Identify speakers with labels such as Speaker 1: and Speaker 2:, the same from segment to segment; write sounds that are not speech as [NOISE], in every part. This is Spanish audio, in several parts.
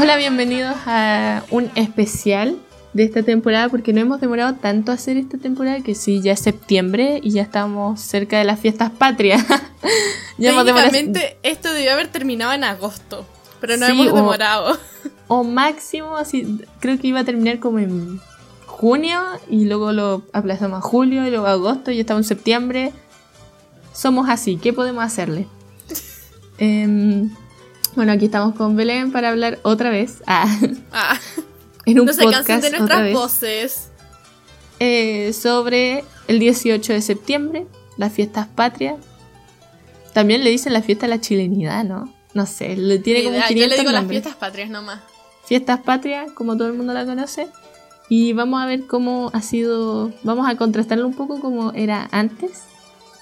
Speaker 1: Hola, bienvenidos a un especial de esta temporada porque no hemos demorado tanto a hacer esta temporada que sí, ya es septiembre y ya estamos cerca de las fiestas patrias. [LAUGHS]
Speaker 2: ya Técnicamente esto debió haber terminado en agosto, pero no hemos demorado.
Speaker 1: O, máximo, así, creo que iba a terminar como en junio y luego lo aplazamos a julio y luego a agosto y estamos en septiembre. Somos así, ¿qué podemos hacerle? [LAUGHS] eh, bueno, aquí estamos con Belén para hablar otra vez. Ah.
Speaker 2: ah. [LAUGHS] En un no se podcast, de nuestras voces.
Speaker 1: Eh, sobre el 18 de septiembre, las fiestas patrias. También le dicen la fiesta de la chilenidad, ¿no? No sé, le tiene como 500
Speaker 2: Yo le digo las fiestas patrias nomás.
Speaker 1: Fiestas patrias, como todo el mundo la conoce. Y vamos a ver cómo ha sido. Vamos a contrastarlo un poco como era antes,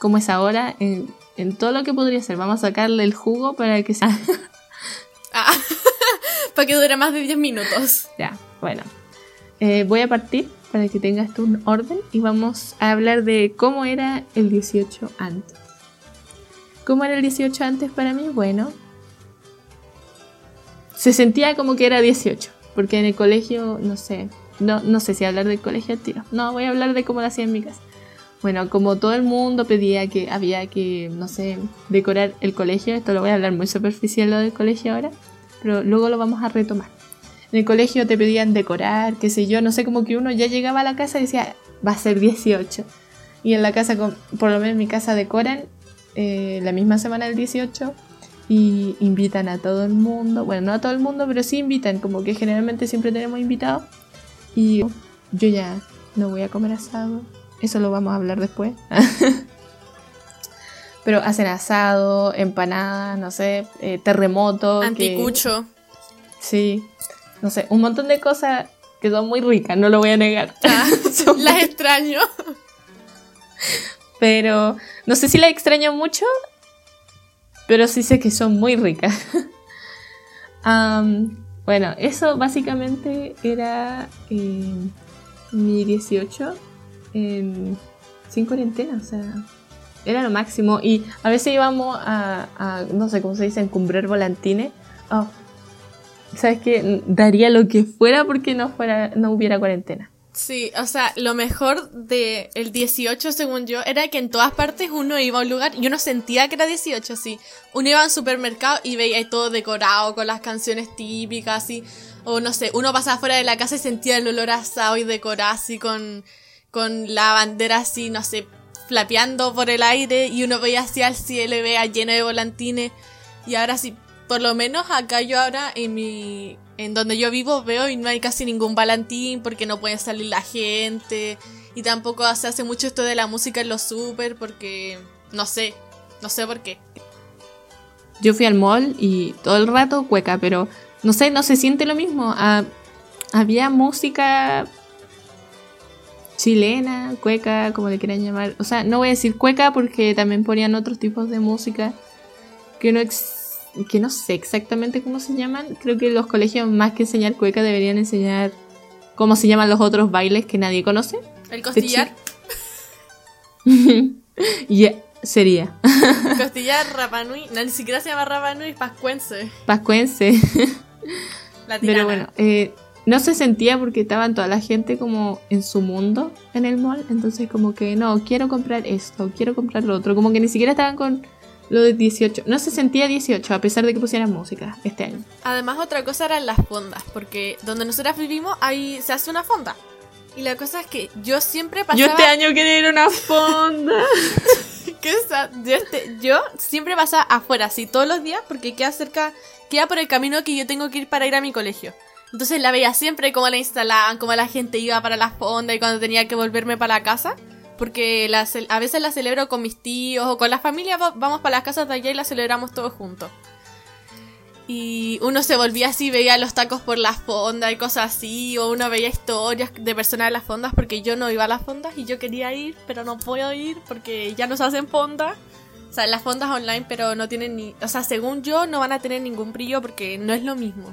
Speaker 1: como es ahora, en, en todo lo que podría ser. Vamos a sacarle el jugo para que sea [LAUGHS]
Speaker 2: Ah, [LAUGHS] para que dure más de 10 minutos.
Speaker 1: Ya, bueno. Eh, voy a partir para que tengas tú un orden y vamos a hablar de cómo era el 18 antes. ¿Cómo era el 18 antes para mí? Bueno, se sentía como que era 18, porque en el colegio, no sé, no, no sé si hablar del colegio tiro. No, voy a hablar de cómo lo hacía en mi casa. Bueno, como todo el mundo pedía que había que, no sé, decorar el colegio, esto lo voy a hablar muy superficial lo del colegio ahora, pero luego lo vamos a retomar. En el colegio te pedían decorar, qué sé yo, no sé, como que uno ya llegaba a la casa y decía, va a ser 18. Y en la casa, por lo menos en mi casa, decoran eh, la misma semana del 18 y invitan a todo el mundo. Bueno, no a todo el mundo, pero sí invitan, como que generalmente siempre tenemos invitados. Y yo ya no voy a comer asado, eso lo vamos a hablar después. [LAUGHS] Pero hacen asado, empanadas, no sé, eh, terremoto.
Speaker 2: Anticucho.
Speaker 1: Sí. No sé, un montón de cosas que son muy ricas, no lo voy a negar.
Speaker 2: Ah, [LAUGHS] las extraño.
Speaker 1: Pero no sé si las extraño mucho, pero sí sé que son muy ricas. [LAUGHS] bueno, eso básicamente era eh, mi 18 sin cuarentena, o sea, era lo máximo. Y a veces íbamos a, no sé cómo se dice, encumbrar volantines. Oh, ¿Sabes qué? Daría lo que fuera porque no, fuera, no hubiera cuarentena.
Speaker 2: Sí, o sea, lo mejor del el 18, según yo, era que en todas partes uno iba a un lugar y uno sentía que era 18, sí. Uno iba al supermercado y veía todo decorado con las canciones típicas, así. O no sé, uno pasaba fuera de la casa y sentía el olor asado y decorado así con con la bandera así, no sé, flapeando por el aire y uno veía hacia el cielo y lleno de volantines. Y ahora sí, por lo menos acá yo ahora en mi en donde yo vivo veo y no hay casi ningún volantín porque no puede salir la gente y tampoco se hace mucho esto de la música en los super porque no sé, no sé por qué.
Speaker 1: Yo fui al mall y todo el rato cueca, pero no sé, no se siente lo mismo. Ah, había música chilena, cueca, como le quieran llamar. O sea, no voy a decir cueca porque también ponían otros tipos de música que no, que no sé exactamente cómo se llaman. Creo que los colegios más que enseñar cueca deberían enseñar cómo se llaman los otros bailes que nadie conoce.
Speaker 2: ¿El costillar? [LAUGHS]
Speaker 1: Ya, sería. [LAUGHS]
Speaker 2: Costillar, Rapanui. No, ni siquiera se llama Rapanui, Pascuense.
Speaker 1: Pascuense. [LAUGHS] Pero bueno, eh, no se sentía porque estaban toda la gente como en su mundo en el mall. Entonces como que no, quiero comprar esto, quiero comprar lo otro. Como que ni siquiera estaban con lo de 18. No se sentía 18 a pesar de que pusieran música este año.
Speaker 2: Además otra cosa eran las fondas. Porque donde nosotras vivimos ahí se hace una fonda. Y la cosa es que yo siempre pasaba...
Speaker 1: Yo este año quería ir a una fonda. [LAUGHS]
Speaker 2: ¿Qué es yo, este, yo siempre pasaba afuera, así todos los días, porque queda cerca, queda por el camino que yo tengo que ir para ir a mi colegio. Entonces la veía siempre cómo la instalaban, cómo la gente iba para la fonda y cuando tenía que volverme para la casa. Porque a veces la celebro con mis tíos o con la familia, vamos para las casas de allá y la celebramos todos juntos. Y uno se volvía así, veía los tacos por la fonda y cosas así, o uno veía historias de personas de las fondas porque yo no iba a las fondas y yo quería ir, pero no puedo ir porque ya no se hacen fondas. O sea, las fondas online, pero no tienen ni. O sea, según yo, no van a tener ningún brillo porque no es lo mismo.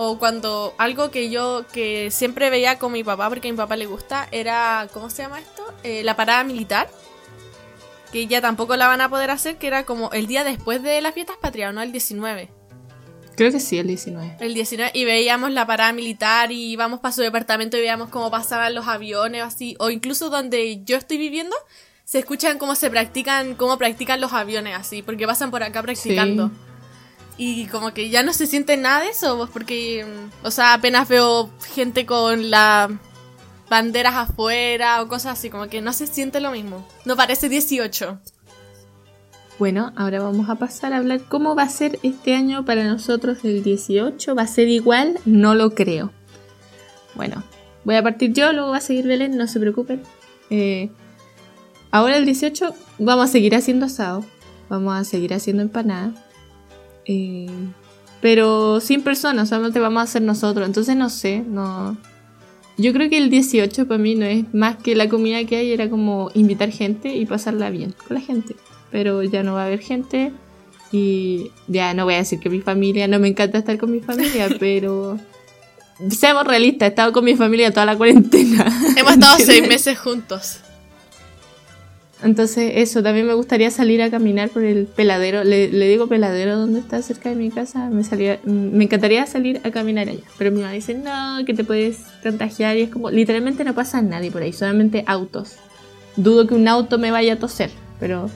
Speaker 2: O cuando algo que yo que siempre veía con mi papá, porque a mi papá le gusta, era, ¿cómo se llama esto? Eh, la parada militar. Que ya tampoco la van a poder hacer, que era como el día después de las fiestas patrias, ¿no? El 19.
Speaker 1: Creo que sí, el 19.
Speaker 2: El 19, y veíamos la parada militar y íbamos para su departamento y veíamos cómo pasaban los aviones, así. O incluso donde yo estoy viviendo, se escuchan cómo se practican, cómo practican los aviones, así, porque pasan por acá practicando. Y como que ya no se siente nada de eso, pues porque, mm, o sea, apenas veo gente con las banderas afuera o cosas así, como que no se siente lo mismo. No parece 18.
Speaker 1: Bueno, ahora vamos a pasar a hablar cómo va a ser este año para nosotros el 18. ¿Va a ser igual? No lo creo. Bueno, voy a partir yo, luego va a seguir Belén, no se preocupen. Eh, ahora el 18 vamos a seguir haciendo asado, vamos a seguir haciendo empanada. Eh, pero sin personas, solamente vamos a hacer nosotros. Entonces no sé, no. Yo creo que el 18 para mí no es más que la comida que hay, era como invitar gente y pasarla bien con la gente. Pero ya no va a haber gente y ya no voy a decir que mi familia, no me encanta estar con mi familia, [LAUGHS] pero seamos realistas, he estado con mi familia toda la cuarentena.
Speaker 2: Hemos estado seis [LAUGHS] meses juntos.
Speaker 1: Entonces, eso, también me gustaría salir a caminar por el peladero. Le, le digo peladero donde está cerca de mi casa. Me, salía, me encantaría salir a caminar allá. Pero mi mamá dice, no, que te puedes contagiar. Y es como, literalmente no pasa nadie por ahí, solamente autos. Dudo que un auto me vaya a toser, pero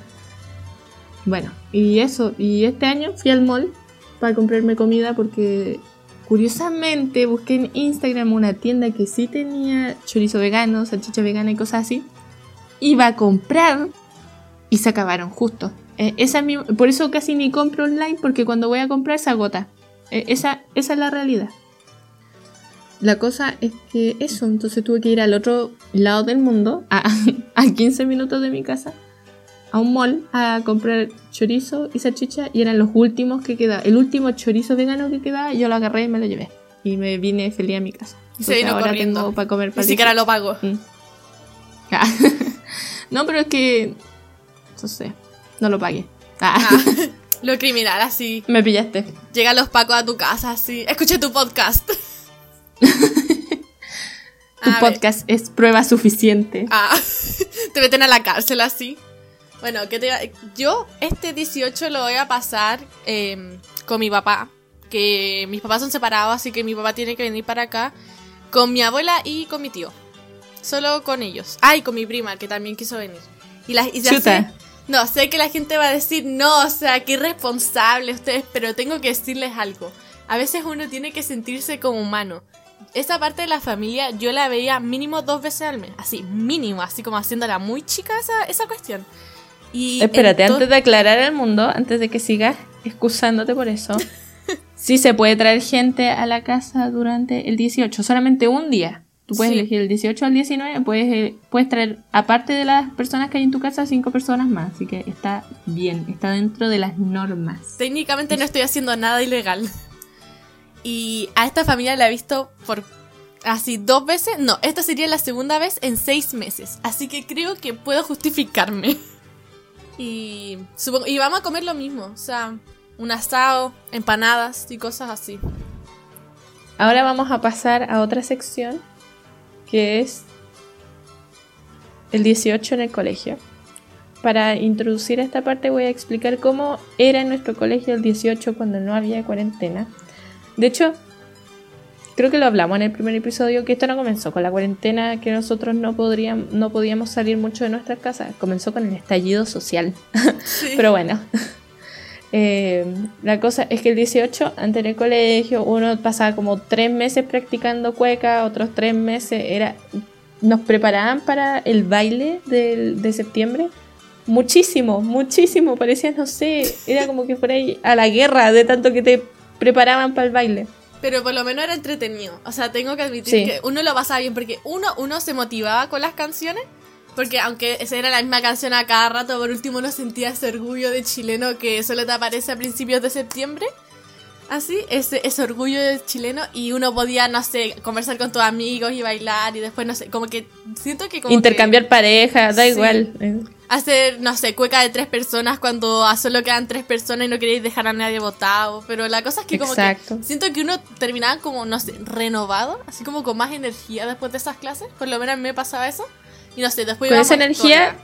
Speaker 1: bueno, y eso. Y este año fui al mall para comprarme comida porque curiosamente busqué en Instagram una tienda que sí tenía chorizo vegano, salchicha vegana y cosas así iba a comprar y se acabaron justo. Eh, esa por eso casi ni compro online porque cuando voy a comprar se agota. Eh, esa, esa es la realidad. La cosa es que eso, entonces tuve que ir al otro lado del mundo, a, [LAUGHS] a 15 minutos de mi casa, a un mall a comprar chorizo y salchicha y eran los últimos que quedaban. El último chorizo vegano que quedaba, yo lo agarré y me lo llevé. Y me vine feliz a mi casa.
Speaker 2: Sí, no ahora tengo para comer Ni siquiera lo pago. Mm. [LAUGHS]
Speaker 1: No, pero es que. No sé. No lo pagué. Ah.
Speaker 2: Ah, [LAUGHS] lo criminal, así.
Speaker 1: Me pillaste.
Speaker 2: Llegan los pacos a tu casa, así. Escuché tu podcast. [LAUGHS]
Speaker 1: tu podcast es prueba suficiente.
Speaker 2: Ah, [LAUGHS] te meten a la cárcel así. Bueno, ¿qué te yo este 18 lo voy a pasar em, con mi papá. Que mis papás son separados, así que mi papá tiene que venir para acá. Con mi abuela y con mi tío. Solo con ellos. Ay, y con mi prima, que también quiso venir. Y, la, y sé, no, sé que la gente va a decir, no, o sea, qué irresponsable ustedes, pero tengo que decirles algo. A veces uno tiene que sentirse como humano. Esa parte de la familia yo la veía mínimo dos veces al mes. Así, mínimo, así como haciéndola muy chica esa, esa cuestión.
Speaker 1: Y Espérate, antes de aclarar al mundo, antes de que sigas excusándote por eso, [LAUGHS] sí se puede traer gente a la casa durante el 18, solamente un día. Tú puedes elegir el 18 al 19, puedes, eh, puedes traer, aparte de las personas que hay en tu casa, cinco personas más. Así que está bien, está dentro de las normas.
Speaker 2: Técnicamente no estoy haciendo nada ilegal. Y a esta familia la he visto por así dos veces. No, esta sería la segunda vez en seis meses. Así que creo que puedo justificarme. Y, y vamos a comer lo mismo. O sea, un asado, empanadas y cosas así.
Speaker 1: Ahora vamos a pasar a otra sección que es el 18 en el colegio. Para introducir esta parte voy a explicar cómo era en nuestro colegio el 18 cuando no había cuarentena. De hecho, creo que lo hablamos en el primer episodio, que esto no comenzó con la cuarentena, que nosotros no, podríamos, no podíamos salir mucho de nuestras casas, comenzó con el estallido social. [LAUGHS] Pero bueno, eh, la cosa es que el 18, antes en el colegio, uno pasaba como tres meses practicando cueca, otros tres meses era. Nos preparaban para el baile de septiembre. Muchísimo, muchísimo. Parecía, no sé, era como que fuera ahí a la guerra de tanto que te preparaban para el baile.
Speaker 2: Pero por lo menos era entretenido. O sea, tengo que admitir que uno lo pasaba bien porque uno, uno se motivaba con las canciones porque aunque esa era la misma canción a cada rato, por último no sentía ese orgullo de chileno que solo te aparece a principios de septiembre. Así, ese, ese orgullo de chileno y uno podía, no sé, conversar con tus amigos y bailar y después, no sé, como que siento que...
Speaker 1: Intercambiar pareja, da igual.
Speaker 2: hacer, no sé, cueca de tres personas cuando a solo quedan tres personas y no queréis dejar a nadie votado. Pero la cosa es que como que siento que uno terminaba como, no sé, renovado, así como con más energía después de esas clases. Por lo menos me pasaba eso. Y no sé, después
Speaker 1: Con esa energía...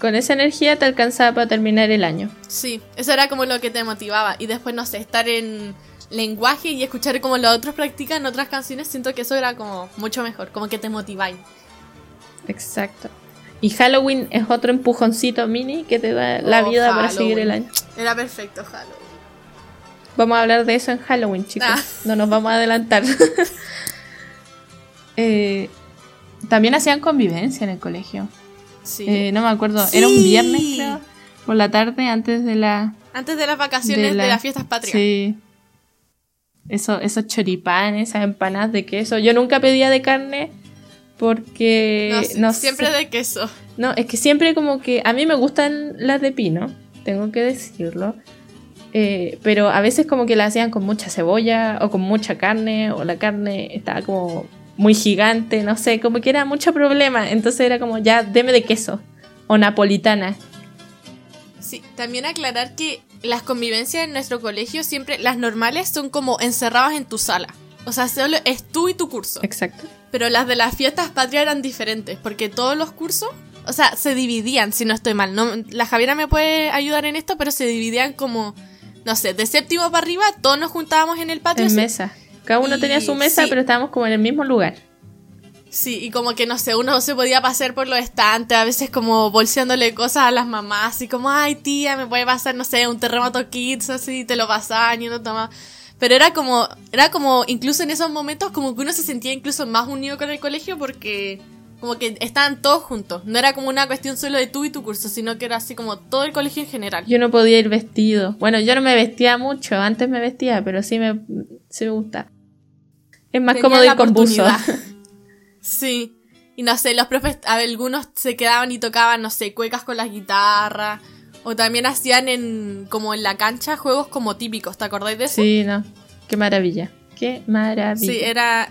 Speaker 1: Con esa energía te alcanzaba para terminar el año.
Speaker 2: Sí, eso era como lo que te motivaba. Y después, no sé, estar en lenguaje y escuchar como los otros practican otras canciones, siento que eso era como mucho mejor, como que te motiváis.
Speaker 1: Exacto. Y Halloween es otro empujoncito mini que te da la oh, vida para seguir el año.
Speaker 2: Era perfecto Halloween.
Speaker 1: Vamos a hablar de eso en Halloween, chicos. Ah. No nos vamos a adelantar. [LAUGHS] Eh, también hacían convivencia en el colegio. Sí. Eh, no me acuerdo. Era un viernes, creo. Por la tarde, antes de la.
Speaker 2: Antes de las vacaciones de, las fiestas patrias. Sí.
Speaker 1: Eso, esos choripanes, esas empanadas de queso. Yo nunca pedía de carne porque...
Speaker 2: No, siempre de queso.
Speaker 1: No, es que siempre como que... A mí me gustan las de pino, tengo que decirlo. Eh, pero a veces como que las hacían con mucha cebolla o con mucha carne o la carne estaba como muy gigante, no sé, como que era mucho problema. Entonces era como ya, deme de queso o napolitana.
Speaker 2: Sí, también aclarar que las convivencias en nuestro colegio siempre, las normales son como encerradas en tu sala. O sea, solo es tú y tu curso.
Speaker 1: Exacto.
Speaker 2: Pero las de las fiestas patrias eran diferentes, porque todos los cursos, o sea, se dividían, si no estoy mal. No, la Javiera me puede ayudar en esto, pero se dividían como, no sé, de séptimo para arriba, todos nos juntábamos en el patio.
Speaker 1: En mesa. Cada uno tenía su mesa, pero estábamos como en el mismo lugar.
Speaker 2: Sí, y como que no sé, uno se podía pasar por los estantes, a veces como bolseándole cosas a las mamás, así como, ay tía, me puede pasar, no sé, un terremoto kids, así, te lo pasaban y uno toma pero era como, era como, incluso en esos momentos, como que uno se sentía incluso más unido con el colegio porque como que estaban todos juntos. No era como una cuestión solo de tú y tu curso, sino que era así como todo el colegio en general.
Speaker 1: Yo no podía ir vestido. Bueno, yo no me vestía mucho, antes me vestía, pero sí me, sí me gusta. Es más cómodo ir con buzo. [LAUGHS]
Speaker 2: sí. Y no sé, los profes, algunos se quedaban y tocaban, no sé, cuecas con las guitarras. O también hacían en como en la cancha juegos como típicos, ¿te acordáis de eso?
Speaker 1: Sí, no. Qué maravilla. Qué maravilla.
Speaker 2: Sí, era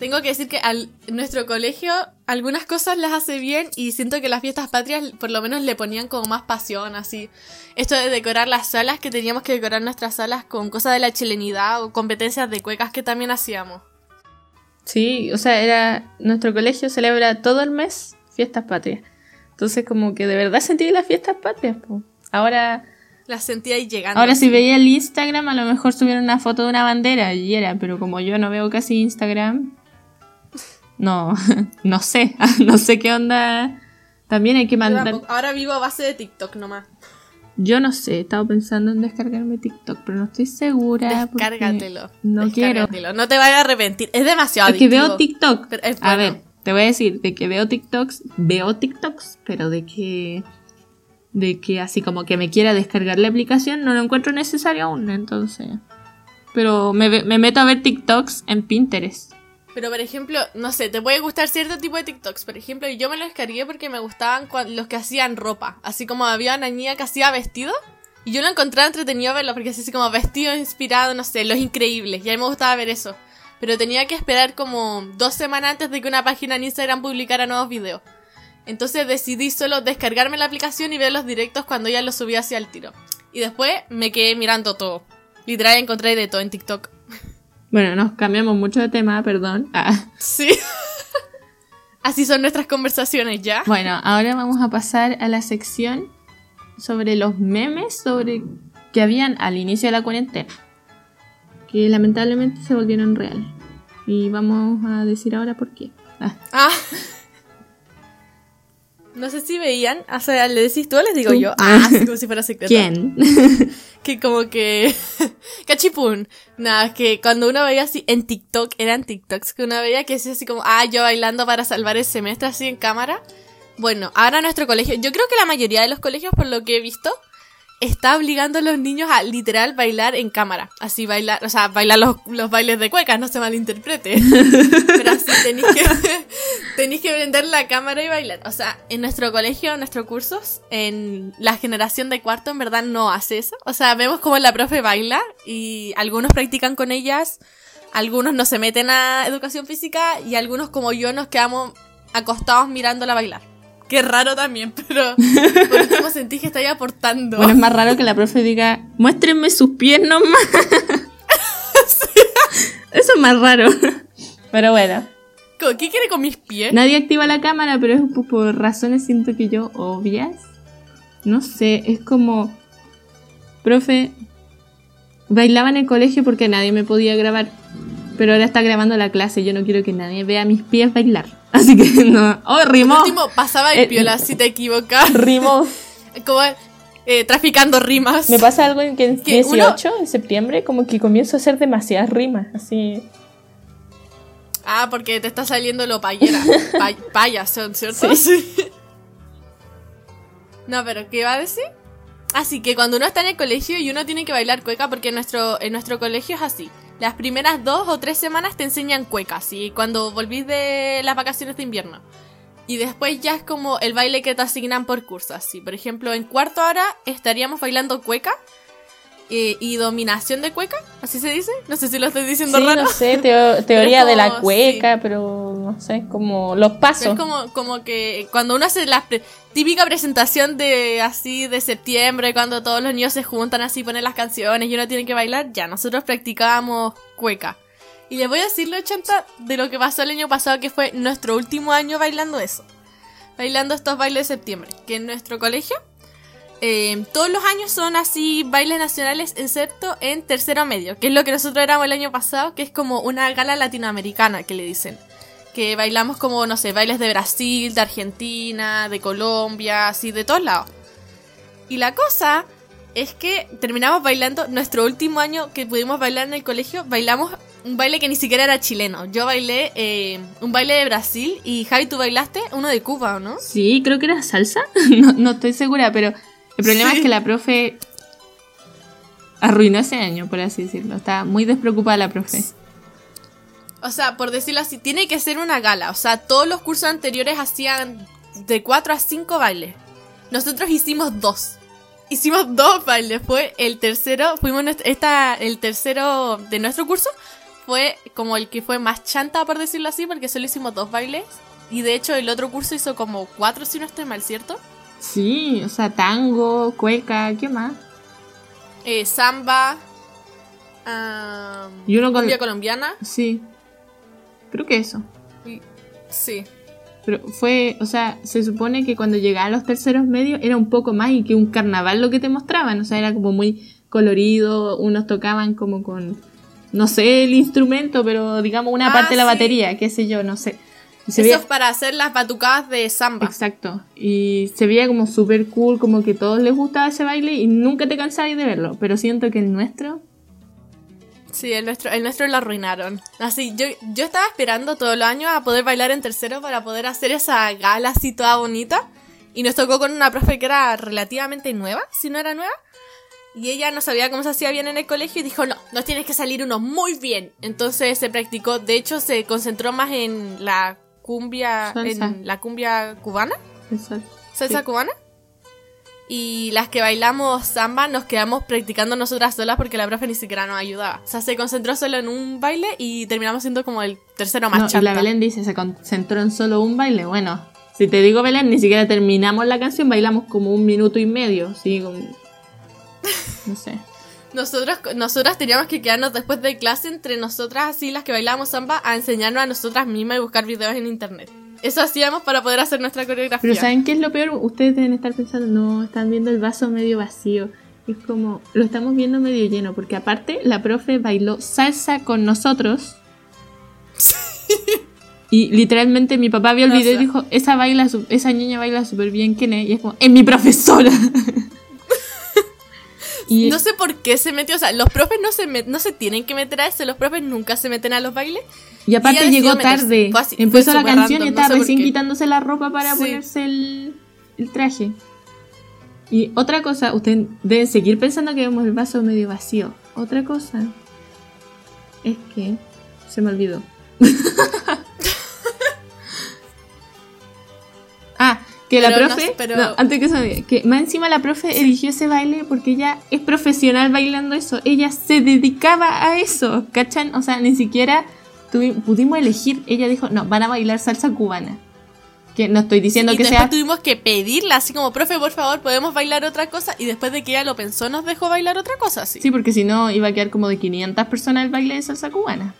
Speaker 2: tengo que decir que al nuestro colegio algunas cosas las hace bien y siento que las fiestas patrias por lo menos le ponían como más pasión, así. Esto de decorar las salas, que teníamos que decorar nuestras salas con cosas de la chilenidad o competencias de cuecas que también hacíamos.
Speaker 1: Sí, o sea, era nuestro colegio celebra todo el mes fiestas patrias. Entonces como que de verdad sentí las fiestas patrias. Ahora...
Speaker 2: Las sentía ahí llegando.
Speaker 1: Ahora si veía el Instagram a lo mejor subieron una foto de una bandera y era, pero como yo no veo casi Instagram, no, [LAUGHS] no sé, [LAUGHS] no sé qué onda. También hay que mandar...
Speaker 2: Ahora vivo a base de TikTok nomás.
Speaker 1: Yo no sé, he estado pensando en descargarme TikTok, pero no estoy segura.
Speaker 2: Descárgatelo.
Speaker 1: No quiero.
Speaker 2: No te vayas a arrepentir. Es demasiado
Speaker 1: Es que veo TikTok. A ver, te voy a decir, de que veo TikToks, veo TikToks, pero de que de que así como que me quiera descargar la aplicación no lo encuentro necesario aún, entonces. Pero me, me meto a ver TikToks en Pinterest.
Speaker 2: Pero por ejemplo, no sé, te puede gustar cierto tipo de TikToks. Por ejemplo, yo me lo descargué porque me gustaban los que hacían ropa. Así como había una niña que hacía vestido. Y yo lo encontraba entretenido verlo porque así como vestido inspirado, no sé, los increíbles. Y a mí me gustaba ver eso pero tenía que esperar como dos semanas antes de que una página en Instagram publicara nuevos videos. Entonces decidí solo descargarme la aplicación y ver los directos cuando ya los subía hacia el tiro. Y después me quedé mirando todo. Literal encontré de todo en TikTok.
Speaker 1: Bueno, nos cambiamos mucho de tema, perdón. Ah.
Speaker 2: Sí. [LAUGHS] Así son nuestras conversaciones ya.
Speaker 1: Bueno, ahora vamos a pasar a la sección sobre los memes sobre que habían al inicio de la cuarentena que lamentablemente se volvieron real. Y vamos a decir ahora por qué.
Speaker 2: Ah. ah. [LAUGHS] No sé si veían, o sea, le decís tú o les digo yo. Ah, así como si fuera secreto.
Speaker 1: ¿Quién? [LAUGHS]
Speaker 2: que como que. [LAUGHS] Cachipún. Nada, que cuando uno veía así en TikTok, eran TikToks, que uno veía que decía así como, ah, yo bailando para salvar el semestre así en cámara. Bueno, ahora nuestro colegio, yo creo que la mayoría de los colegios, por lo que he visto, está obligando a los niños a literal bailar en cámara. Así bailar, o sea, bailar los, los bailes de cuecas, no se malinterprete. [LAUGHS] Pero así tenéis que, [LAUGHS] tenéis que prender la cámara y bailar. O sea, en nuestro colegio, en nuestros cursos, en la generación de cuarto en verdad no hace eso. O sea, vemos como la profe baila y algunos practican con ellas, algunos no se meten a educación física y algunos como yo nos quedamos acostados mirándola bailar. Qué raro también, [LAUGHS] pero por último sentí que estáis aportando.
Speaker 1: Bueno, es más raro que la profe diga, muéstrenme sus pies nomás. [LAUGHS] Eso es más raro. Pero bueno.
Speaker 2: ¿Qué quiere con mis pies?
Speaker 1: Nadie activa la cámara, pero es por razones siento que yo obvias. No sé, es como... Profe, bailaba en el colegio porque nadie me podía grabar. Pero ahora está grabando la clase. Yo no quiero que nadie vea mis pies bailar. [LAUGHS] Así que no. ¡Oh, rimó!
Speaker 2: Por último, pasaba el
Speaker 1: Eh,
Speaker 2: piola si te equivocas.
Speaker 1: Rimó. [LAUGHS]
Speaker 2: Como eh, traficando rimas.
Speaker 1: Me pasa algo en que en
Speaker 2: Que
Speaker 1: 18 de septiembre como que comienzo a hacer demasiadas rimas. Así.
Speaker 2: Ah, porque te está saliendo lo payera. Pay [LAUGHS] payaso, ¿cierto? Sí. No, pero ¿qué iba a decir? Así que cuando uno está en el colegio y uno tiene que bailar cueca, porque en nuestro, en nuestro colegio es así. Las primeras dos o tres semanas te enseñan cueca, ¿sí? Cuando volvís de las vacaciones de invierno. Y después ya es como el baile que te asignan por curso, así. Por ejemplo, en cuarto hora estaríamos bailando cueca eh, y dominación de cueca, así se dice. No sé si lo estoy diciendo
Speaker 1: Sí,
Speaker 2: raro.
Speaker 1: no sé, teo- [LAUGHS] teoría de la cueca, pero no sé, como los pasos.
Speaker 2: Es como, como que cuando uno hace la pre- típica presentación de así de septiembre, cuando todos los niños se juntan así, ponen las canciones y uno tiene que bailar, ya, nosotros practicábamos cueca. Y les voy a decir, 80 de lo que pasó el año pasado, que fue nuestro último año bailando eso. Bailando estos bailes de septiembre. Que en nuestro colegio, eh, todos los años son así bailes nacionales, excepto en tercero medio, que es lo que nosotros éramos el año pasado, que es como una gala latinoamericana, que le dicen que bailamos como, no sé, bailes de Brasil, de Argentina, de Colombia, así, de todos lados. Y la cosa es que terminamos bailando, nuestro último año que pudimos bailar en el colegio, bailamos un baile que ni siquiera era chileno. Yo bailé eh, un baile de Brasil y Javi, tú bailaste uno de Cuba, ¿o no?
Speaker 1: Sí, creo que era salsa. [LAUGHS] no, no estoy segura, pero el problema
Speaker 2: Sí.
Speaker 1: es que la profe arruinó ese año, por así decirlo. Estaba muy despreocupada la profe.
Speaker 2: O sea, por decirlo así, tiene que ser una gala. O sea, todos los cursos anteriores hacían de 4 a 5 bailes. Nosotros hicimos dos. Hicimos dos bailes. Fue el tercero, fuimos esta, el tercero de nuestro curso. Fue como el que fue más chanta, por decirlo así, porque solo hicimos dos bailes. Y de hecho, el otro curso hizo como cuatro, si no estoy mal, ¿cierto?
Speaker 1: Sí, o sea, tango, cueca, ¿qué más?
Speaker 2: Eh, samba. am,
Speaker 1: Y uno con-
Speaker 2: colombiana.
Speaker 1: Sí. Creo que eso.
Speaker 2: sí.
Speaker 1: Pero fue, o sea, se supone que cuando llegaban los terceros medios era un poco más y que un carnaval lo que te mostraban. O sea, era como muy colorido. Unos tocaban como con, no sé el instrumento, pero digamos una
Speaker 2: Ah,
Speaker 1: parte de la
Speaker 2: sí.
Speaker 1: batería, qué sé yo, no sé.
Speaker 2: Eso
Speaker 1: veía-
Speaker 2: es para hacer las batucadas de samba.
Speaker 1: Exacto. Y se veía como súper cool, como que a todos les gustaba ese baile y nunca te cansabas de verlo. Pero siento que el nuestro.
Speaker 2: Sí, el nuestro, el nuestro lo arruinaron. Así, yo, yo estaba esperando todos los años a poder bailar en tercero para poder hacer esa gala así toda bonita. Y nos tocó con una profe que era relativamente nueva, si no era nueva. Y ella no sabía cómo se hacía bien en el colegio y dijo, no, nos tienes que salir uno muy bien. Entonces se practicó, de hecho se concentró más en la cumbia,
Speaker 1: Salsa.
Speaker 2: en la cumbia cubana,
Speaker 1: Eso.
Speaker 2: salsa
Speaker 1: Sí.
Speaker 2: cubana. Y las que bailamos samba nos quedamos practicando nosotras solas porque la profe ni siquiera nos ayudaba. O sea, se concentró solo en un baile y terminamos siendo como el tercero más
Speaker 1: No, y la. Belén dice, se concentró en solo un baile. Bueno, si te digo Belén, ni siquiera terminamos la canción, bailamos como un minuto y medio. Sí, como- [LAUGHS] no sé.
Speaker 2: Nosotros, nosotras teníamos que quedarnos después de clase entre nosotras, así las que bailábamos samba, a enseñarnos a nosotras mismas y buscar videos en internet. Eso hacíamos para poder hacer nuestra coreografía.
Speaker 1: Pero ¿saben qué es lo peor? Ustedes deben estar pensando, no, están viendo el vaso medio vacío. Es como, lo estamos viendo medio lleno, porque aparte la profe bailó salsa con nosotros. [LAUGHS] Y literalmente mi papá vio el
Speaker 2: O
Speaker 1: video y
Speaker 2: sea.
Speaker 1: dijo, esa baila, esa niña baila súper bien, ¿quién es? Y es como, es mi profesora. Y
Speaker 2: No sé por qué se metió, o sea, los profes no se, met- no se tienen que meter a eso, los profes nunca se meten a los bailes.
Speaker 1: Y aparte
Speaker 2: Y
Speaker 1: llegó tarde.
Speaker 2: Fue así, fue
Speaker 1: Empezó la canción y estaba
Speaker 2: no sé por
Speaker 1: recién quitándose la ropa para
Speaker 2: Sí.
Speaker 1: ponerse el, el traje. Y otra cosa, ustedes deben seguir pensando que vemos el vaso medio vacío. Otra cosa es que se me olvidó. [LAUGHS] que la
Speaker 2: Pero
Speaker 1: profe,
Speaker 2: pero-
Speaker 1: no, antes que olvide, que más encima la profe eligió ese baile porque ella es profesional bailando eso. Ella se dedicaba a eso, ¿cachan? O sea, ni siquiera tuvi- pudimos elegir. Ella dijo, no, van a bailar salsa cubana. Que no estoy diciendo
Speaker 2: y
Speaker 1: que
Speaker 2: después
Speaker 1: sea.
Speaker 2: tuvimos que pedirla, así como, profe, por favor, podemos bailar otra cosa. Y después de que ella lo pensó, nos dejó bailar otra cosa, así.
Speaker 1: Sí, porque si no iba a quedar como de 500 personas el baile de salsa cubana.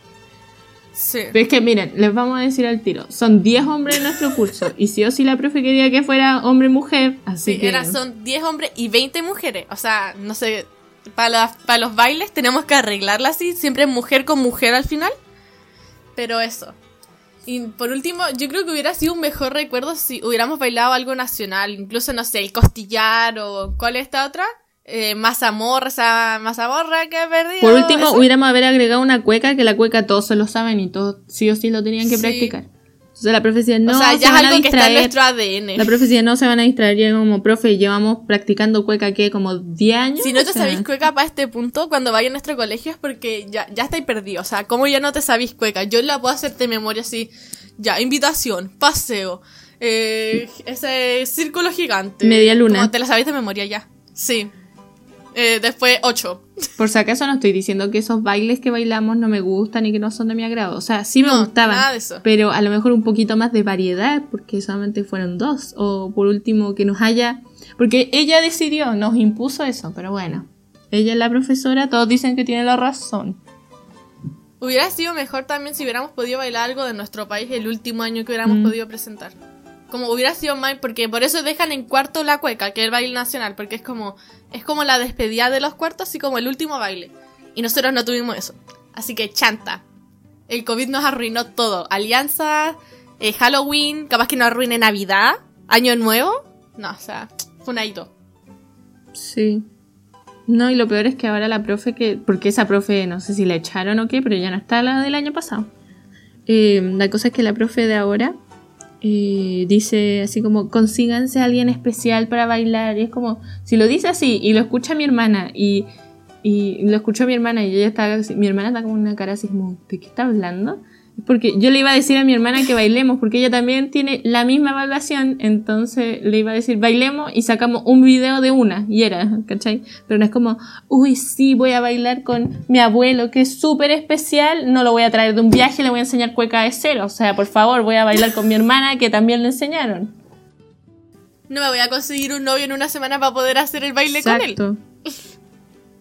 Speaker 2: Sí.
Speaker 1: Pero es que miren, les vamos a decir al tiro. Son 10 hombres en nuestro curso. Y sí o sí la profe quería que fuera hombre-mujer. Así
Speaker 2: Sí,
Speaker 1: que.
Speaker 2: era- son 10 hombres y 20 mujeres. O sea, no sé, para, para los bailes tenemos que arreglarla así, siempre mujer con mujer al final. Pero eso. Y por último, yo creo que hubiera sido un mejor recuerdo si hubiéramos bailado algo nacional. Incluso, no sé, el costillar o ¿cuál es esta otra? Eh, mazamorra, esa mazamorra que he perdido.
Speaker 1: Por último,
Speaker 2: ¿Esa?
Speaker 1: hubiéramos haber agregado una cueca, que la cueca todos se lo saben y todos sí o sí lo tenían que
Speaker 2: Sí.
Speaker 1: practicar. Entonces la profe decía, no,
Speaker 2: o sea,
Speaker 1: se
Speaker 2: ya es
Speaker 1: van a
Speaker 2: algo que está en nuestro ADN.
Speaker 1: La profe decía, no se van a distraer. Y era como, profe, llevamos practicando cueca, que Como 10 años.
Speaker 2: Si no te
Speaker 1: sea,
Speaker 2: sabéis cueca para este punto, cuando vaya a nuestro colegio es porque ya, ya estáis perdidos. O sea, ¿cómo ya no te sabéis cueca? Yo la puedo hacer de memoria así. Ya, invitación, paseo, eh, ese círculo gigante.
Speaker 1: Media luna.
Speaker 2: Como te la sabéis de memoria ya. Sí. Eh, después, ocho.
Speaker 1: Por si acaso no estoy diciendo que esos bailes que bailamos no me gustan y que no son de mi agrado. O sea, sí me
Speaker 2: No,
Speaker 1: gustaban.
Speaker 2: nada de eso.
Speaker 1: Pero a lo mejor un poquito más de variedad, porque solamente fueron dos. O por último, que nos haya. Porque ella decidió, nos impuso eso, pero bueno. Ella es la profesora, todos dicen que tiene la razón.
Speaker 2: Hubiera sido mejor también si hubiéramos podido bailar algo de nuestro país el último año que hubiéramos
Speaker 1: Mm.
Speaker 2: podido presentar. Como hubiera sido más, porque por eso dejan en cuarto la cueca, que es el baile nacional, porque es como, es como la despedida de los cuartos, así como el último baile. Y nosotros no tuvimos eso. Así que chanta. El COVID nos arruinó todo. Alianza, eh, Halloween, capaz que nos arruine Navidad, Año Nuevo. No, o sea, fue un hito.
Speaker 1: Sí. No, y lo peor es que ahora la profe que. Porque esa profe, no sé si la echaron o qué, pero ya no está la del año pasado. Eh, la cosa es que la profe de ahora eh, dice así como: consíganse a alguien especial para bailar. Y es como, si lo dice así y lo escucha mi hermana y, y lo escuchó mi hermana y ella está. Mi hermana está con una cara así como: ¿de qué está hablando? Porque yo le iba a decir a mi hermana que bailemos, porque ella también tiene la misma evaluación, entonces le iba a decir bailemos y sacamos un video de una, y era, ¿cachai? Pero no es como, uy, sí, voy a bailar con mi abuelo, que es súper especial, no lo voy a traer de un viaje, le voy a enseñar cueca de cero, o sea, por favor, voy a bailar con mi hermana, que también le enseñaron.
Speaker 2: No me voy a conseguir un novio en una semana para poder hacer el baile con él.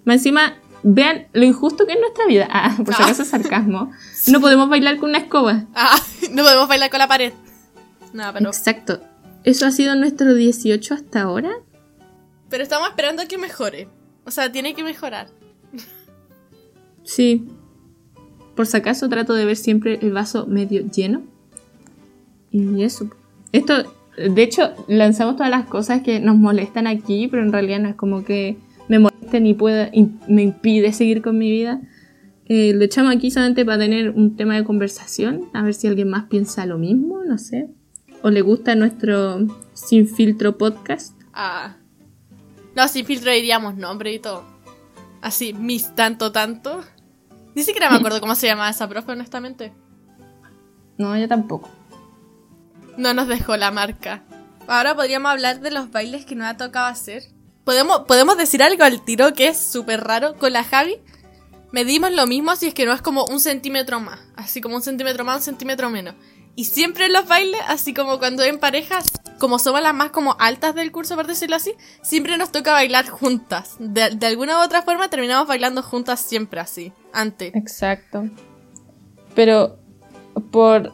Speaker 1: Más encima, vean lo injusto que es nuestra vida. Ah, por si
Speaker 2: Ah.
Speaker 1: acaso es sarcasmo. [LAUGHS] No podemos bailar con una escoba.
Speaker 2: Ah, [LAUGHS] no podemos bailar con la pared. No, pero,
Speaker 1: Exacto. Eso ha sido nuestro 18 hasta ahora.
Speaker 2: pero estamos esperando a que mejore. O sea, tiene que mejorar.
Speaker 1: Sí. Por si acaso trato de ver siempre el vaso medio lleno. Y eso. Esto, de hecho, lanzamos todas las cosas que nos molestan aquí, pero en realidad no es como que me molesten y pueda, me impide seguir con mi vida. Eh, lo echamos aquí solamente para tener un tema de conversación, a ver si alguien más piensa lo mismo, no sé. O le gusta nuestro sin filtro podcast.
Speaker 2: Ah. No, sin filtro diríamos nombre y todo. Así, mis tanto, tanto. Ni siquiera me acuerdo cómo se llamaba esa profe, honestamente.
Speaker 1: No, yo tampoco.
Speaker 2: No nos dejó la marca. Ahora podríamos hablar de los bailes que nos ha tocado hacer. ¿Podemos, podemos decir algo al tiro que es súper raro. Con la Javi medimos lo mismo si es que no es como un centímetro más. Así como un centímetro más, un centímetro menos. Y siempre en los bailes, así como cuando en parejas, como somos las más como altas del curso, por decirlo así, siempre nos toca bailar juntas. De, alguna u otra forma terminamos bailando juntas siempre así, antes.
Speaker 1: Exacto. Pero por,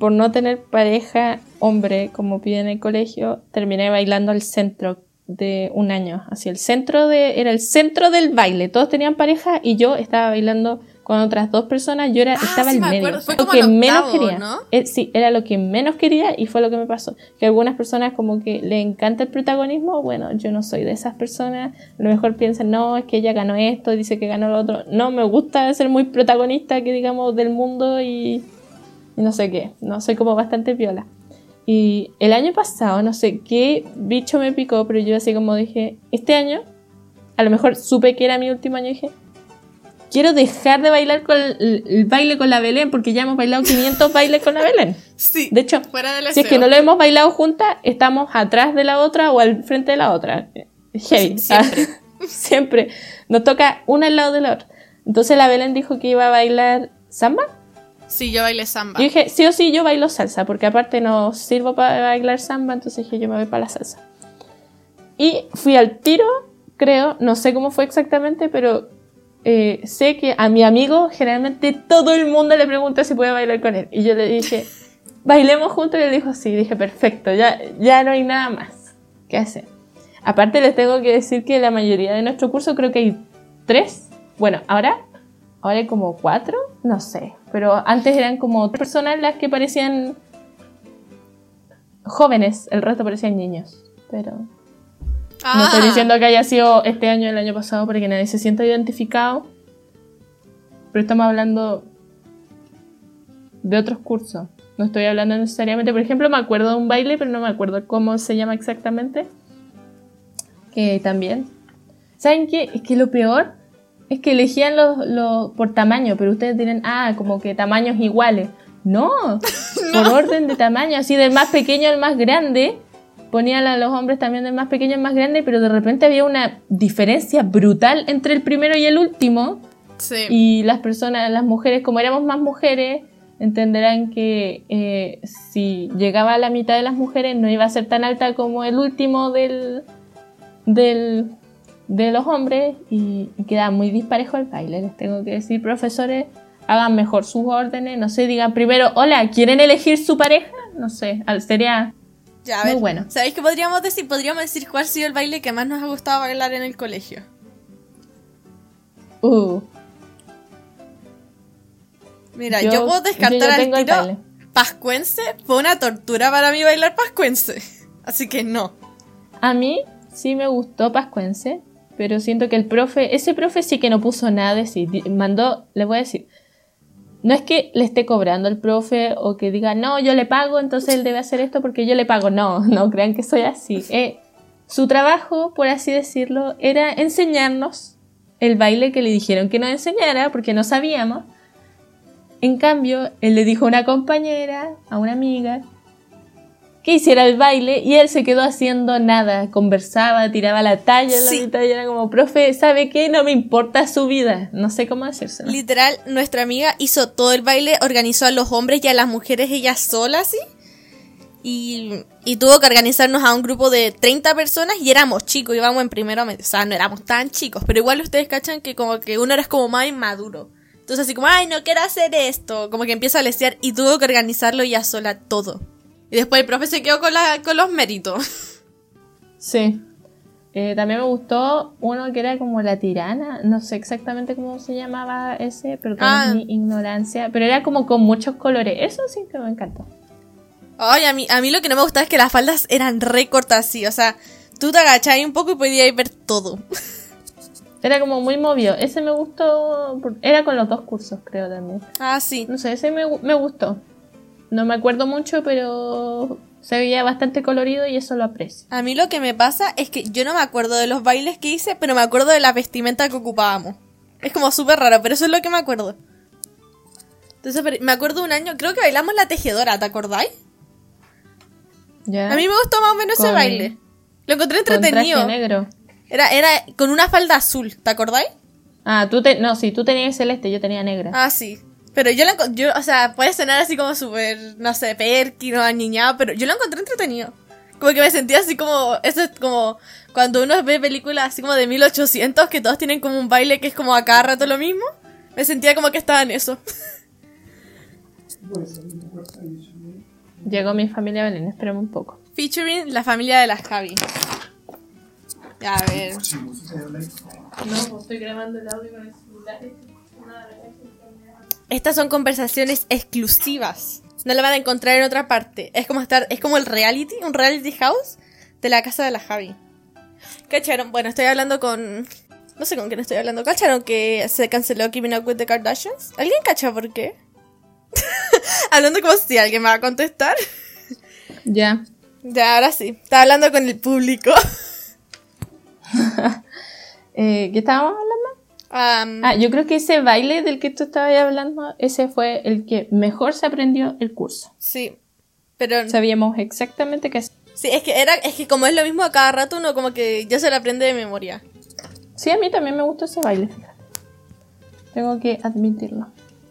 Speaker 1: por no tener pareja hombre, como pide en el colegio, terminé bailando al centro de un año. Así, el centro de. Era el centro del baile. Todos tenían pareja y yo estaba bailando con otras dos personas. Yo era,
Speaker 2: Ah,
Speaker 1: estaba
Speaker 2: sí
Speaker 1: en
Speaker 2: me
Speaker 1: medio.
Speaker 2: Fue
Speaker 1: Lo que menos quería.
Speaker 2: ¿no?
Speaker 1: Eh, sí, era lo que menos quería y fue lo que me pasó. Que algunas personas como que le encanta el protagonismo. Bueno, yo no soy de esas personas. A lo mejor piensan, no, es que ella ganó esto, dice que ganó lo otro. No, me gusta ser muy protagonista, que digamos, del mundo y, y no sé qué. No, soy como bastante viola. Y el año pasado, no sé qué bicho me picó, pero yo así como dije, este año, a lo mejor supe que era mi último año y dije, quiero dejar de bailar con el, el baile con la Belén, porque ya hemos bailado 500 [LAUGHS] bailes con la Belén.
Speaker 2: Sí.
Speaker 1: De hecho,
Speaker 2: fuera del
Speaker 1: si es que no lo hemos bailado juntas, estamos atrás de la otra o al frente de la otra. Heavy.
Speaker 2: Sí, siempre. [LAUGHS]
Speaker 1: siempre. Nos toca una al lado de la otra. Entonces la Belén dijo que iba a bailar samba.
Speaker 2: Sí, yo bailé samba.
Speaker 1: Yo dije, sí o sí, yo bailo salsa, porque aparte no sirvo para bailar samba, entonces dije, yo me voy para la salsa. Y fui al tiro, creo, no sé cómo fue exactamente, pero eh, sé que a mi amigo generalmente todo el mundo le pregunta si puede bailar con él. Y yo le dije, [LAUGHS] bailemos juntos, y él dijo, sí, dije, perfecto, ya, ya no hay nada más que hacer. Aparte les tengo que decir que la mayoría de nuestro curso creo que hay tres. Bueno, ahora, ahora hay como cuatro, no sé. Pero antes eran como tres personas las que parecían jóvenes, el resto parecían niños. Pero no estoy
Speaker 2: Ah,
Speaker 1: diciendo que haya sido este año o el año pasado porque nadie se sienta identificado. Pero estamos hablando de otros cursos. No estoy hablando necesariamente, por ejemplo, me acuerdo de un baile, pero no me acuerdo cómo se llama exactamente. Que también. ¿Saben qué? Es que lo peor es que elegían los, los por tamaño, pero ustedes dirán, ah, como que tamaños iguales. No, [LAUGHS] por orden de tamaño, así del más pequeño al más grande. Ponían a los hombres también del más pequeño al más grande, pero de repente había una diferencia brutal entre el primero y el último.
Speaker 2: sí.
Speaker 1: Y las personas, las mujeres, como éramos más mujeres, entenderán que eh, si llegaba a la mitad de las mujeres no iba a ser tan alta como el último del, del, de los hombres y, y quedaba muy disparejo el baile. Les tengo que decir, profesores, hagan mejor sus órdenes. No sé, digan primero, hola, ¿quieren elegir su pareja? No sé, al- sería
Speaker 2: Ya, a
Speaker 1: Muy bueno.
Speaker 2: ¿Sabéis qué podríamos decir? Podríamos decir cuál ha sido el baile que más nos ha gustado bailar en el colegio.
Speaker 1: Uh,
Speaker 2: Mira, yo, puedo descartar
Speaker 1: yo
Speaker 2: al tiro pascuense. Fue una tortura para mí bailar pascuense. [LAUGHS] Así que no.
Speaker 1: A mí sí me gustó Pascuense, pero siento que el profe, ese profe sí que no puso nada de sí. Mandó, le voy a decir, no es que le esté cobrando al profe o que diga, no, yo le pago, entonces él debe hacer esto porque yo le pago. No, no crean que soy así. [LAUGHS] Eh, su trabajo, por así decirlo, era enseñarnos el baile que le dijeron que nos enseñara porque no sabíamos. En cambio, él le dijo a una compañera, a una amiga, que hiciera el baile y él se quedó haciendo nada, conversaba, tiraba la talla en la
Speaker 2: Sí.
Speaker 1: mitad y era como, profe, ¿sabe qué? No me importa su vida, no sé cómo hacérselo.
Speaker 2: Literal, nuestra amiga hizo todo el baile, organizó a los hombres y a las mujeres ella sola, así. Y, y tuvo que organizarnos a un grupo de 30 personas y éramos chicos, íbamos en primero. O sea, no éramos tan chicos, pero igual ustedes cachan que como que uno era como más inmaduro. Entonces así como, ay, no quiero hacer esto. Como que empieza a lesear y tuvo que organizarlo ella sola todo. Y después el profe se quedó con, la, con los méritos.
Speaker 1: Sí. Eh, también me gustó uno que era como la tirana, no sé exactamente cómo se llamaba ese, pero
Speaker 2: Ah.
Speaker 1: mi ignorancia, pero era como con muchos colores, eso sí que me encantó.
Speaker 2: Ay, a mí, a mí lo que no me gustaba es que las faldas eran re cortas así. O sea, tú te agachabas un poco y podías ver todo. [LAUGHS]
Speaker 1: Era como muy movido, ese me gustó, era con los dos cursos creo también.
Speaker 2: Ah, sí.
Speaker 1: No sé, ese me, me gustó. No me acuerdo mucho, pero se veía bastante colorido y eso lo aprecio.
Speaker 2: A mí lo que me pasa es que yo no me acuerdo de los bailes que hice, pero me acuerdo de la vestimenta que ocupábamos. Es como súper raro, pero eso es lo que me acuerdo. Entonces, me acuerdo un año, creo que bailamos la tejedora, ¿te acordáis?
Speaker 1: ¿Ya?
Speaker 2: A mí me gustó más o menos ese baile. Lo encontré
Speaker 1: Con traje
Speaker 2: entretenido.
Speaker 1: negro.
Speaker 2: Era, era con una falda azul, ¿te acordáis?
Speaker 1: Ah, tú te, no, sí, tú tenías celeste, yo tenía negra.
Speaker 2: Ah, sí. Pero yo lo yo, o sea, puede sonar así como súper, no sé, perky, no aniñado, pero yo lo encontré entretenido. Como que me sentía así como, eso es como cuando uno ve películas así como de 1800 que todos tienen como un baile que es como a cada rato lo mismo. Me sentía como que estaba en eso.
Speaker 1: Llegó mi familia Belén, espérame un poco.
Speaker 2: Featuring la familia de las Javi. A ver.
Speaker 1: No, pues estoy grabando el audio con el celular.
Speaker 2: Estas son conversaciones exclusivas. No la van a encontrar en otra parte. Es como estar, es como el reality, un reality house de la casa de la Javi. ¿Cacharon? Bueno, estoy hablando con. No sé con quién estoy hablando. ¿Cacharon que se canceló Keeping Up with the Kardashians? ¿Alguien cacha por qué? [LAUGHS] hablando como si alguien me va a contestar.
Speaker 1: Ya.
Speaker 2: Ya, ahora sí. Está hablando con el público. [LAUGHS]
Speaker 1: Eh, ¿Qué estábamos hablando?
Speaker 2: Am,
Speaker 1: Ah, yo creo que ese baile del que tú estabas hablando, ese fue el que mejor se aprendió el curso.
Speaker 2: sí. Pero.
Speaker 1: Sabíamos exactamente qué hacer.
Speaker 2: Sí, es que era, es que como es lo mismo a cada rato, uno como que ya se lo aprende de memoria.
Speaker 1: Sí, a mí también me gustó ese baile. Tengo que admitirlo.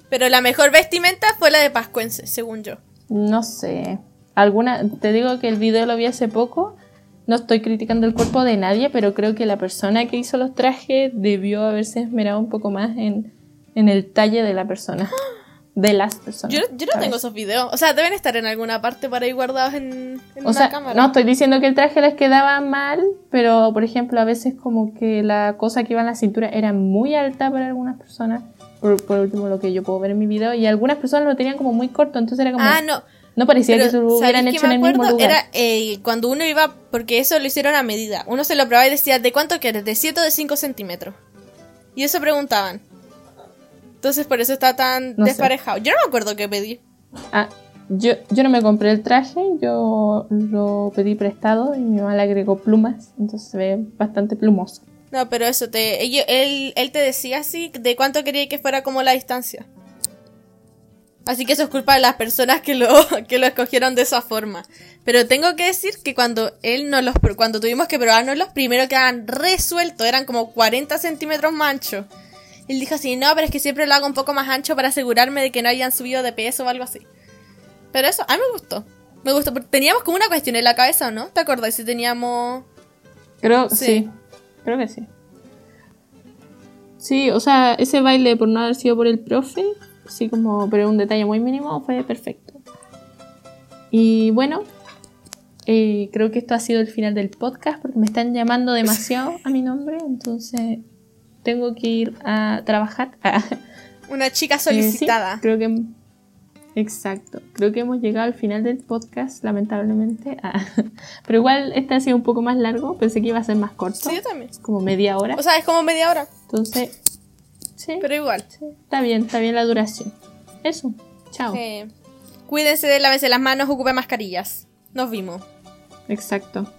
Speaker 2: Pero la mejor vestimenta fue la de Pascuense, según yo.
Speaker 1: No sé. Alguna, te digo que el video lo vi hace poco. No estoy criticando el cuerpo de nadie, pero creo que la persona que hizo los trajes debió haberse esmerado un poco más en, en el talle de la persona. De las personas.
Speaker 2: Yo, yo no tengo esos videos. O sea, deben estar en alguna parte por ahí guardados en, en
Speaker 1: O
Speaker 2: una
Speaker 1: sea,
Speaker 2: cámara.
Speaker 1: no estoy diciendo que el traje les quedaba mal, pero por ejemplo, a veces como que la cosa que iba en la cintura era muy alta para algunas personas. Por, por último, lo que yo puedo ver en mi video. Y algunas personas lo tenían como muy corto, entonces era como.
Speaker 2: Ah, no.
Speaker 1: No parecía
Speaker 2: Pero,
Speaker 1: que se lo
Speaker 2: ¿sabéis
Speaker 1: hubieran hecho en el mismo lugar.
Speaker 2: Era eh, cuando uno iba, porque eso lo hicieron a medida. Uno se lo probaba y decía, ¿de cuánto quieres? ¿De 7 o de 5 centímetros? Y eso preguntaban. Entonces por eso está tan
Speaker 1: No sé.
Speaker 2: desparejado. Yo no me acuerdo qué pedí.
Speaker 1: Ah, yo, yo no me compré el traje, yo lo pedí prestado y mi mamá le agregó plumas, entonces se ve bastante plumoso.
Speaker 2: No, pero eso, te, ello- él, él te decía así, de cuánto quería que fuera como la distancia. Así que eso es culpa de las personas que lo, [LAUGHS] que lo escogieron de esa forma. Pero tengo que decir que cuando él nos los, cuando tuvimos que probarnos los primero quedaban resueltos, eran como 40 centímetros más anchos. Él dijo así, no, pero es que siempre lo hago un poco más ancho para asegurarme de que no hayan subido de peso o algo así. Pero eso, a mí me gustó. Me gustó, porque teníamos como una cuestión en la cabeza, ¿o no? ¿Te acordás si teníamos...
Speaker 1: Creo,
Speaker 2: Sí.
Speaker 1: sí. creo que sí. Sí, o sea, ese baile por no haber sido por el profe, sí como, pero un detalle muy mínimo, fue perfecto. Y bueno, eh, creo que esto ha sido el final del podcast porque me están llamando demasiado a mi nombre, entonces tengo que ir a trabajar. [LAUGHS]
Speaker 2: Una chica
Speaker 1: Eh, sí,
Speaker 2: solicitada.
Speaker 1: creo que. Exacto. Creo que hemos llegado al final del podcast, lamentablemente. Ah, [LAUGHS] Pero igual este ha sido un poco más largo. Pensé que iba a ser más corto.
Speaker 2: Sí, yo también.
Speaker 1: Como media hora.
Speaker 2: O sea, es como media hora,
Speaker 1: Entonces. Sí,
Speaker 2: pero igual.
Speaker 1: sí, Está bien, está bien la duración. Eso. Chao.
Speaker 2: Eh, cuídense, lávense las manos, ocupen mascarillas. Nos vimos.
Speaker 1: Exacto.